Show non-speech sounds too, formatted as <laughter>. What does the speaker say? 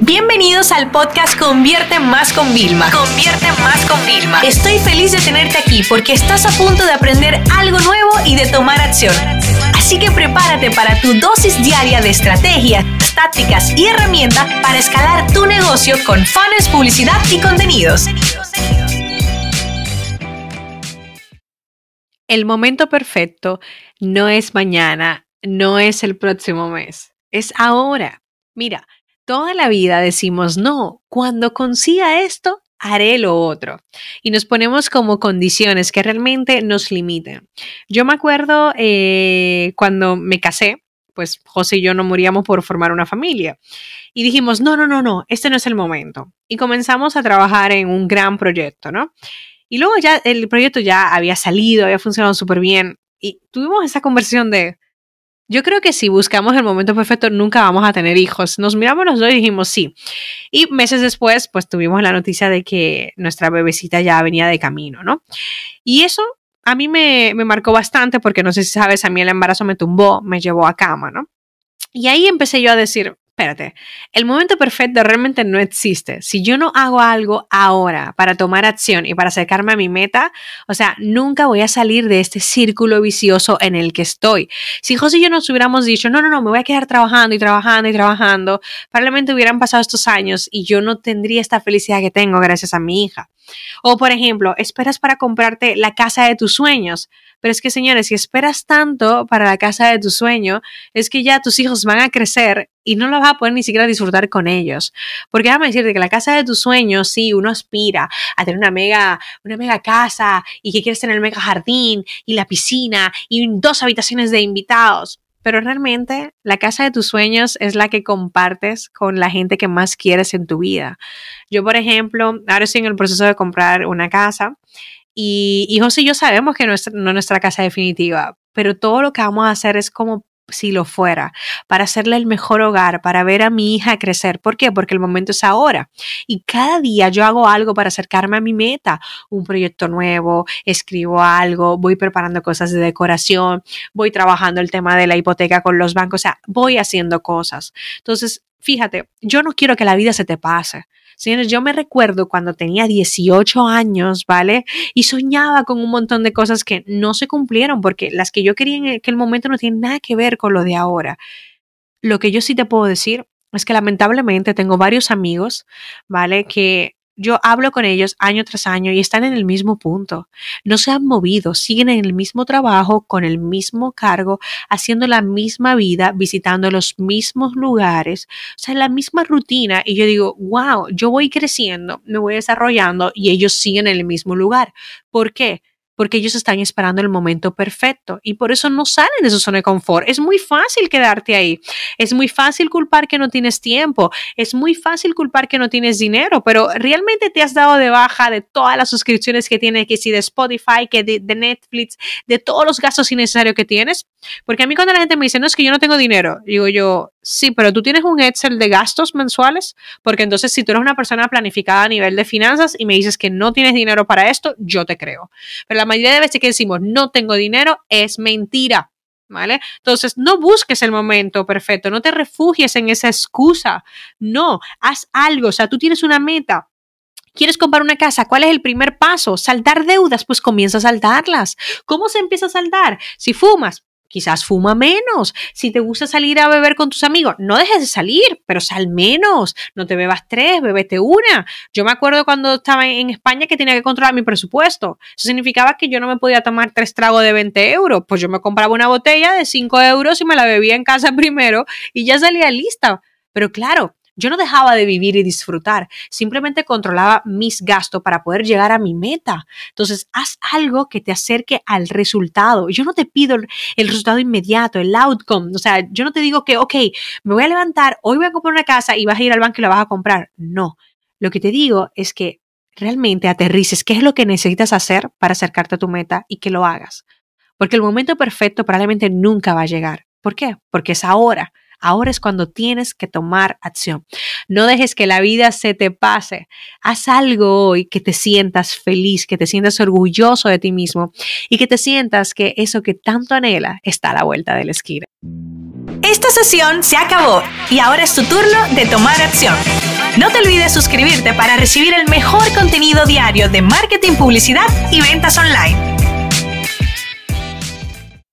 Bienvenidos al podcast Convierte Más con Vilma. Convierte Más con Vilma. Estoy feliz de tenerte aquí porque estás a punto de aprender algo nuevo y de tomar acción. Así que prepárate para tu dosis diaria de estrategias, tácticas y herramientas para escalar tu negocio con fans, publicidad y contenidos. El momento perfecto no es mañana, no es el próximo mes, es ahora. Mira, toda la vida decimos, no, cuando consiga esto, haré lo otro. Y nos ponemos como condiciones que realmente nos limiten. Yo me acuerdo eh, cuando me casé, pues José y yo no moríamos por formar una familia. Y dijimos, no, no, no, no, este no es el momento. Y comenzamos a trabajar en un gran proyecto, ¿no? Y luego ya el proyecto ya había salido, había funcionado súper bien. Y tuvimos esa conversión de, yo creo que si buscamos el momento perfecto nunca vamos a tener hijos. Nos miramos los dos y dijimos sí. Y meses después, pues tuvimos la noticia de que nuestra bebecita ya venía de camino, ¿no? Y eso a mí me, me marcó bastante porque no sé si sabes, a mí el embarazo me tumbó, me llevó a cama, ¿no? Y ahí empecé yo a decir, espérate, el momento perfecto realmente no existe. Si yo no hago algo ahora para tomar acción y para acercarme a mi meta, o sea, nunca voy a salir de este círculo vicioso en el que estoy. Si José y yo nos hubiéramos dicho, no, no, no, me voy a quedar trabajando y trabajando y trabajando, probablemente hubieran pasado estos años y yo no tendría esta felicidad que tengo gracias a mi hija. O, por ejemplo, esperas para comprarte la casa de tus sueños. Pero es que, señores, si esperas tanto para la casa de tu sueño, es que ya tus hijos van a crecer y no lo vas a poder ni siquiera disfrutar con ellos. Porque déjame decirte que la casa de tus sueños, sí, uno aspira a tener una mega, una mega casa y que quieres tener el mega jardín y la piscina y dos habitaciones de invitados pero realmente la casa de tus sueños es la que compartes con la gente que más quieres en tu vida. Yo, por ejemplo, ahora estoy en el proceso de comprar una casa y, José y yo sabemos que no es, no es nuestra casa definitiva, pero todo lo que vamos a hacer es como si lo fuera, para hacerle el mejor hogar, para ver a mi hija crecer. ¿Por qué? Porque el momento es ahora. Y cada día yo hago algo para acercarme a mi meta, un proyecto nuevo, escribo algo, voy preparando cosas de decoración, voy trabajando el tema de la hipoteca con los bancos, o sea, voy haciendo cosas. Entonces, fíjate, yo no quiero que la vida se te pase. Señores, yo me recuerdo cuando tenía 18 años, ¿vale? Y soñaba con un montón de cosas que no se cumplieron porque las que yo quería en aquel momento no tienen nada que ver con lo de ahora. Lo que yo sí te puedo decir es que lamentablemente tengo varios amigos, ¿vale? Que yo hablo con ellos año tras año y están en el mismo punto. No se han movido, siguen en el mismo trabajo, con el mismo cargo, haciendo la misma vida, visitando los mismos lugares, o sea, la misma rutina. Y yo digo, wow, yo voy creciendo, me voy desarrollando y ellos siguen en el mismo lugar. ¿Por qué? Porque ellos están esperando el momento perfecto y por eso no salen de su zona de confort. Es muy fácil quedarte ahí. Es muy fácil culpar que no tienes tiempo. Es muy fácil culpar que no tienes dinero, pero realmente te has dado de baja de todas las suscripciones que tienes, que si de Spotify, que de, de Netflix, de todos los gastos innecesarios que tienes. Porque a mí cuando la gente me dice, no, es que yo no tengo dinero, digo yo, sí, pero tú tienes un Excel de gastos mensuales, porque entonces si tú eres una persona planificada a nivel de finanzas y me dices que no tienes dinero para esto, yo te creo. Pero la mayoría de veces que decimos no tengo dinero es mentira. ¿Vale? Entonces, no busques el momento perfecto, no te refugies en esa excusa. No, haz algo. O sea, tú tienes una meta, ¿Quieres comprar una casa? ¿Cuál es el primer paso? ¿Saldar deudas? Pues comienza a saldarlas. ¿Cómo se empieza a saldar? Si fumas, Quizás fuma menos. Si te gusta salir a beber con tus amigos, no dejes de salir, pero sal menos. No te bebas tres, bebete una. Yo me acuerdo cuando estaba en España que tenía que controlar mi presupuesto. Eso significaba que yo no me podía tomar tres tragos de 20 euros. Pues yo me compraba una botella de 5 euros y me la bebía en casa <laughs> primero y ya salía lista. Pero claro, yo no dejaba de vivir y disfrutar, simplemente controlaba mis gastos para poder llegar a mi meta. Entonces, haz algo que te acerque al resultado. Yo no te pido el resultado inmediato, el outcome. O sea, yo no te digo que, ok, me voy a levantar, hoy voy a comprar una casa y vas a ir al banco y la vas a comprar. No. Lo que te digo es que realmente aterrices qué es lo que necesitas hacer para acercarte a tu meta y que lo hagas. Porque el momento perfecto probablemente nunca va a llegar. ¿Por qué? Porque es ahora. Ahora es cuando tienes que tomar acción. No dejes que la vida se te pase. Haz algo hoy que te sientas feliz, que te sientas orgulloso de ti mismo y que te sientas que eso que tanto anhela está a la vuelta de la esquina. Esta sesión se acabó y ahora es tu turno de tomar acción. No te olvides suscribirte para recibir el mejor contenido diario de marketing, publicidad y ventas online.